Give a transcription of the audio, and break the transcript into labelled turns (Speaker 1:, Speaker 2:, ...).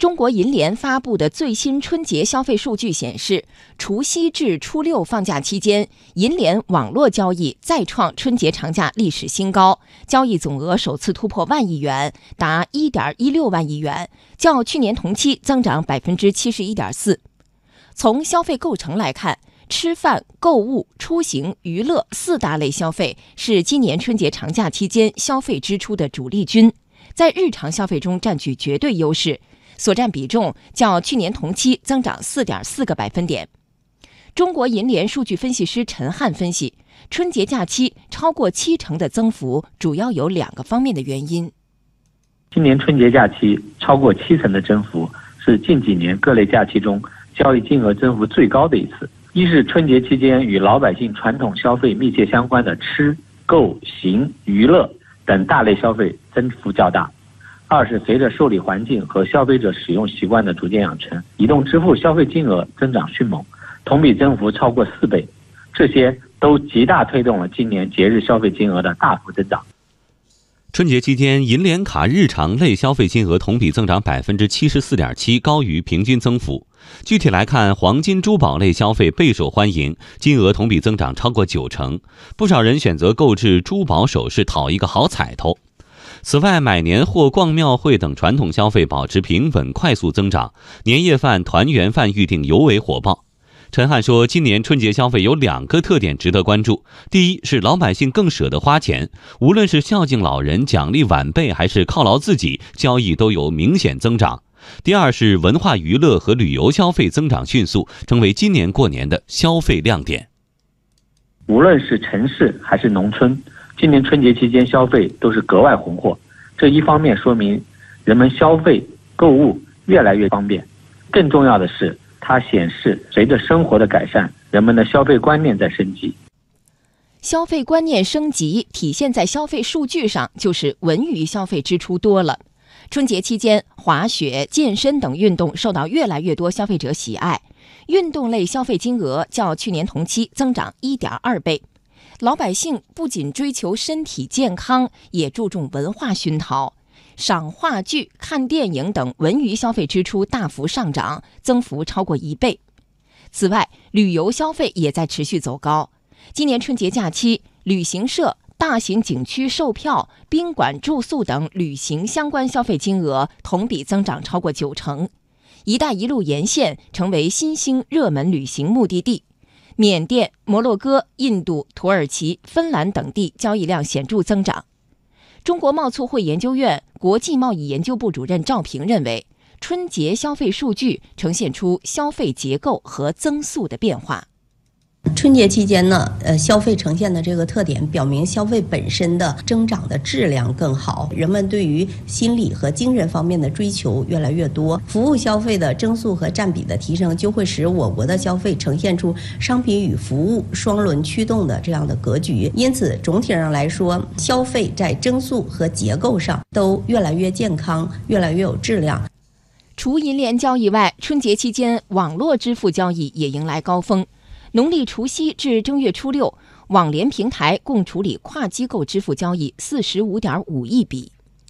Speaker 1: 中国银联发布的最新春节消费数据显示，除夕至初六放假期间，银联网络交易再创春节长假历史新高，交易总额首次突破万亿元，达一点一六万亿元，较去年同期增长百分之七十一点四。从消费构成来看，吃饭、购物、出行、娱乐四大类消费是今年春节长假期间消费支出的主力军，在日常消费中占据绝对优势。所占比重较去年同期增长四点四个百分点。中国银联数据分析师陈汉分析，春节假期超过七成的增幅，主要有两个方面的原因。
Speaker 2: 今年春节假期超过七成的增幅，是近几年各类假期中交易金额增幅最高的一次。一是春节期间与老百姓传统消费密切相关的吃、购、行、娱乐等大类消费增幅较大。二是随着受理环境和消费者使用习惯的逐渐养成，移动支付消费金额增长迅猛，同比增幅超过四倍，这些都极大推动了今年节日消费金额的大幅增长。
Speaker 3: 春节期间，银联卡日常类消费金额同比增长百分之七十四点七，高于平均增幅。具体来看，黄金珠宝类消费备受欢迎，金额同比增长超过九成，不少人选择购置珠宝首饰讨一个好彩头。此外，买年货、逛庙会等传统消费保持平稳、快速增长，年夜饭、团圆饭预订尤为火爆。陈汉说，今年春节消费有两个特点值得关注：第一是老百姓更舍得花钱，无论是孝敬老人、奖励晚辈，还是犒劳自己，交易都有明显增长；第二是文化娱乐和旅游消费增长迅速，成为今年过年的消费亮点。
Speaker 2: 无论是城市还是农村。今年春节期间消费都是格外红火，这一方面说明人们消费购物越来越方便，更重要的是，它显示随着生活的改善，人们的消费观念在升级。
Speaker 1: 消费观念升级体现在消费数据上，就是文娱消费支出多了。春节期间，滑雪、健身等运动受到越来越多消费者喜爱，运动类消费金额较去年同期增长一点二倍。老百姓不仅追求身体健康，也注重文化熏陶，赏话剧、看电影等文娱消费支出大幅上涨，增幅超过一倍。此外，旅游消费也在持续走高。今年春节假期，旅行社、大型景区售票、宾馆住宿等旅行相关消费金额同比增长超过九成。“一带一路”沿线成为新兴热门旅行目的地。缅甸、摩洛哥、印度、土耳其、芬兰等地交易量显著增长。中国贸促会研究院国际贸易研究部主任赵平认为，春节消费数据呈现出消费结构和增速的变化。
Speaker 4: 春节期间呢，呃，消费呈现的这个特点，表明消费本身的增长的质量更好，人们对于心理和精神方面的追求越来越多，服务消费的增速和占比的提升，就会使我国的消费呈现出商品与服务双轮驱动的这样的格局。因此，总体上来说，消费在增速和结构上都越来越健康，越来越有质量。
Speaker 1: 除银联交易外，春节期间网络支付交易也迎来高峰。农历除夕至正月初六，网联平台共处理跨机构支付交易四十五点五亿笔。